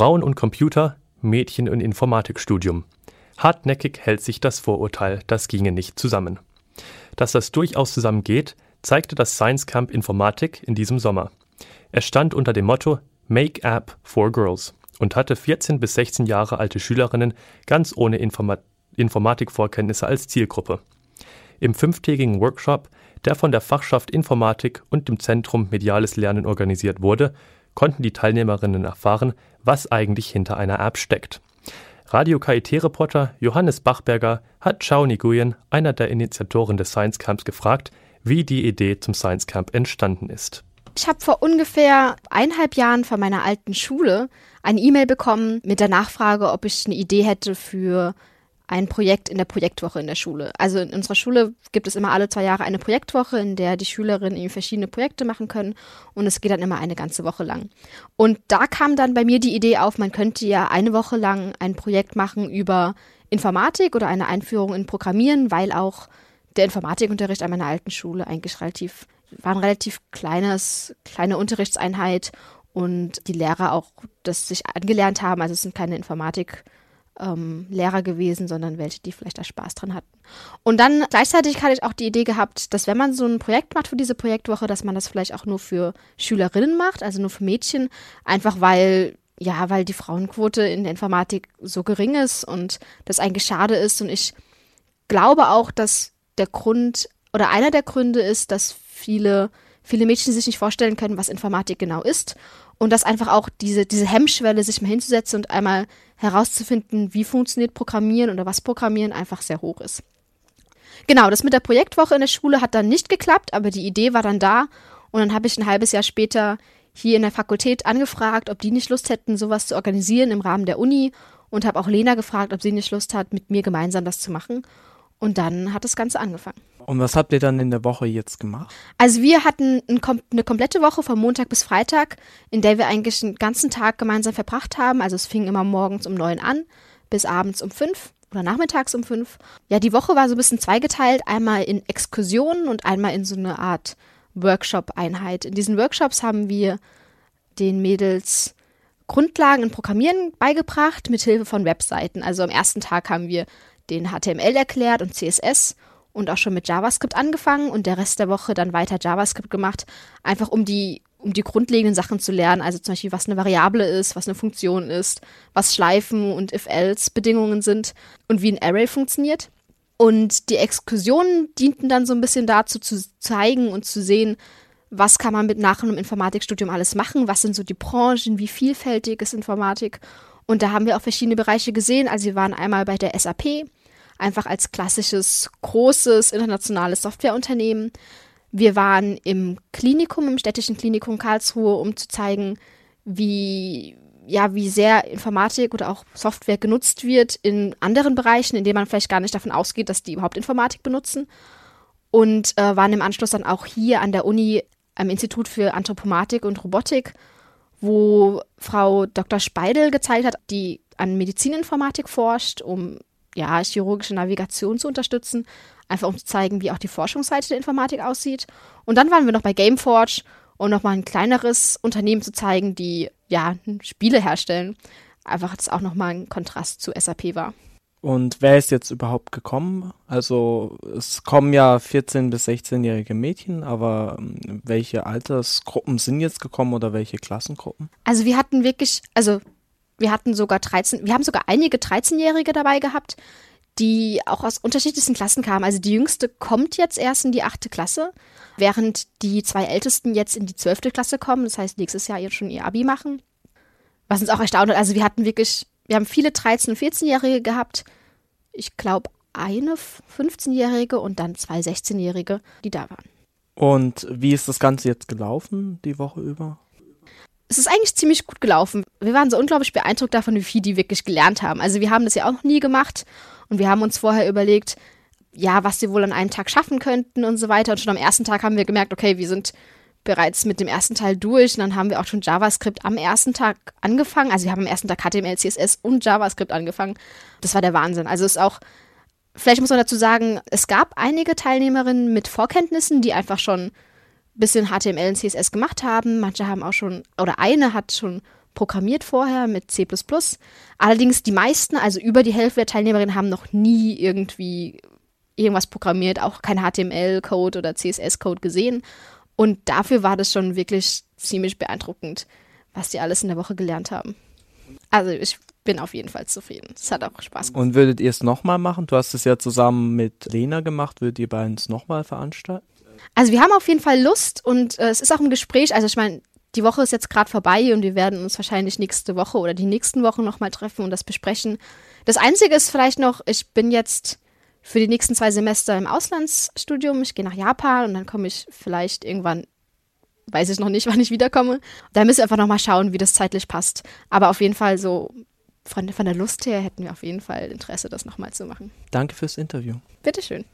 Frauen und Computer, Mädchen und Informatikstudium. Hartnäckig hält sich das Vorurteil, das ginge nicht zusammen. Dass das durchaus zusammengeht, zeigte das Science Camp Informatik in diesem Sommer. Es stand unter dem Motto Make App for Girls und hatte 14 bis 16 Jahre alte Schülerinnen ganz ohne Informa Informatikvorkenntnisse als Zielgruppe. Im fünftägigen Workshop, der von der Fachschaft Informatik und dem Zentrum Mediales Lernen organisiert wurde, konnten die Teilnehmerinnen erfahren, was eigentlich hinter einer App steckt. Radio KIT-Reporter Johannes Bachberger hat Chao Nguyen, einer der Initiatoren des Science Camps, gefragt, wie die Idee zum Science Camp entstanden ist. Ich habe vor ungefähr eineinhalb Jahren von meiner alten Schule eine E-Mail bekommen mit der Nachfrage, ob ich eine Idee hätte für ein Projekt in der Projektwoche in der Schule. Also in unserer Schule gibt es immer alle zwei Jahre eine Projektwoche, in der die Schülerinnen verschiedene Projekte machen können und es geht dann immer eine ganze Woche lang. Und da kam dann bei mir die Idee auf, man könnte ja eine Woche lang ein Projekt machen über Informatik oder eine Einführung in Programmieren, weil auch der Informatikunterricht an meiner alten Schule eigentlich relativ, war ein relativ kleines, kleine Unterrichtseinheit und die Lehrer auch das sich angelernt haben. Also es sind keine Informatik- ähm, Lehrer gewesen, sondern welche, die vielleicht da Spaß dran hatten. Und dann gleichzeitig hatte ich auch die Idee gehabt, dass wenn man so ein Projekt macht für diese Projektwoche, dass man das vielleicht auch nur für Schülerinnen macht, also nur für Mädchen, einfach weil ja, weil die Frauenquote in der Informatik so gering ist und das eigentlich schade ist. Und ich glaube auch, dass der Grund oder einer der Gründe ist, dass viele, viele Mädchen sich nicht vorstellen können, was Informatik genau ist und dass einfach auch diese, diese Hemmschwelle, sich mal hinzusetzen und einmal herauszufinden, wie funktioniert Programmieren oder was Programmieren, einfach sehr hoch ist. Genau, das mit der Projektwoche in der Schule hat dann nicht geklappt, aber die Idee war dann da und dann habe ich ein halbes Jahr später hier in der Fakultät angefragt, ob die nicht Lust hätten, sowas zu organisieren im Rahmen der Uni und habe auch Lena gefragt, ob sie nicht Lust hat, mit mir gemeinsam das zu machen. Und dann hat das Ganze angefangen. Und was habt ihr dann in der Woche jetzt gemacht? Also wir hatten ein, eine komplette Woche von Montag bis Freitag, in der wir eigentlich den ganzen Tag gemeinsam verbracht haben. Also es fing immer morgens um neun an bis abends um fünf oder nachmittags um fünf. Ja, die Woche war so ein bisschen zweigeteilt, einmal in Exkursionen und einmal in so eine Art Workshop-Einheit. In diesen Workshops haben wir den Mädels Grundlagen in Programmieren beigebracht mit Hilfe von Webseiten. Also am ersten Tag haben wir den HTML erklärt und CSS und auch schon mit JavaScript angefangen und der Rest der Woche dann weiter JavaScript gemacht, einfach um die, um die grundlegenden Sachen zu lernen, also zum Beispiel, was eine Variable ist, was eine Funktion ist, was Schleifen und If-Else-Bedingungen sind und wie ein Array funktioniert. Und die Exkursionen dienten dann so ein bisschen dazu zu zeigen und zu sehen, was kann man mit nach einem Informatikstudium alles machen, was sind so die Branchen, wie vielfältig ist Informatik. Und da haben wir auch verschiedene Bereiche gesehen. Also wir waren einmal bei der SAP, einfach als klassisches, großes, internationales Softwareunternehmen. Wir waren im Klinikum, im städtischen Klinikum Karlsruhe, um zu zeigen, wie, ja, wie sehr Informatik oder auch Software genutzt wird in anderen Bereichen, in denen man vielleicht gar nicht davon ausgeht, dass die überhaupt Informatik benutzen. Und äh, waren im Anschluss dann auch hier an der Uni am Institut für Anthropomatik und Robotik, wo Frau Dr. Speidel gezeigt hat, die an Medizininformatik forscht, um ja, chirurgische Navigation zu unterstützen, einfach um zu zeigen, wie auch die Forschungsseite der Informatik aussieht. Und dann waren wir noch bei Gameforge, um nochmal ein kleineres Unternehmen zu zeigen, die ja Spiele herstellen. Einfach, dass auch nochmal ein Kontrast zu SAP war. Und wer ist jetzt überhaupt gekommen? Also es kommen ja 14- bis 16-jährige Mädchen, aber ähm, welche Altersgruppen sind jetzt gekommen oder welche Klassengruppen? Also wir hatten wirklich, also wir hatten sogar 13, wir haben sogar einige 13-Jährige dabei gehabt, die auch aus unterschiedlichsten Klassen kamen. Also die jüngste kommt jetzt erst in die achte Klasse, während die zwei ältesten jetzt in die zwölfte Klasse kommen. Das heißt, nächstes Jahr jetzt schon ihr Abi machen. Was uns auch erstaunt hat. Also wir hatten wirklich, wir haben viele 13- und 14-Jährige gehabt. Ich glaube, eine 15-Jährige und dann zwei 16-Jährige, die da waren. Und wie ist das Ganze jetzt gelaufen, die Woche über? Es ist eigentlich ziemlich gut gelaufen. Wir waren so unglaublich beeindruckt davon, wie viel die wirklich gelernt haben. Also wir haben das ja auch noch nie gemacht und wir haben uns vorher überlegt, ja, was sie wohl an einem Tag schaffen könnten und so weiter. Und schon am ersten Tag haben wir gemerkt, okay, wir sind bereits mit dem ersten Teil durch. Und dann haben wir auch schon JavaScript am ersten Tag angefangen. Also wir haben am ersten Tag HTML, CSS und JavaScript angefangen. Das war der Wahnsinn. Also es ist auch, vielleicht muss man dazu sagen, es gab einige Teilnehmerinnen mit Vorkenntnissen, die einfach schon bisschen HTML und CSS gemacht haben. Manche haben auch schon, oder eine hat schon programmiert vorher mit C++. Allerdings die meisten, also über die Hälfte der Teilnehmerinnen, haben noch nie irgendwie irgendwas programmiert, auch kein HTML-Code oder CSS-Code gesehen. Und dafür war das schon wirklich ziemlich beeindruckend, was die alles in der Woche gelernt haben. Also ich bin auf jeden Fall zufrieden. Es hat auch Spaß gemacht. Und würdet ihr es nochmal machen? Du hast es ja zusammen mit Lena gemacht. Würdet ihr beiden es nochmal veranstalten? Also wir haben auf jeden Fall Lust und äh, es ist auch ein Gespräch. Also ich meine, die Woche ist jetzt gerade vorbei und wir werden uns wahrscheinlich nächste Woche oder die nächsten Wochen nochmal treffen und das besprechen. Das Einzige ist vielleicht noch, ich bin jetzt für die nächsten zwei Semester im Auslandsstudium. Ich gehe nach Japan und dann komme ich vielleicht irgendwann, weiß ich noch nicht, wann ich wiederkomme. Da müssen wir einfach nochmal schauen, wie das zeitlich passt. Aber auf jeden Fall so von, von der Lust her hätten wir auf jeden Fall Interesse, das nochmal zu machen. Danke fürs Interview. Bitteschön.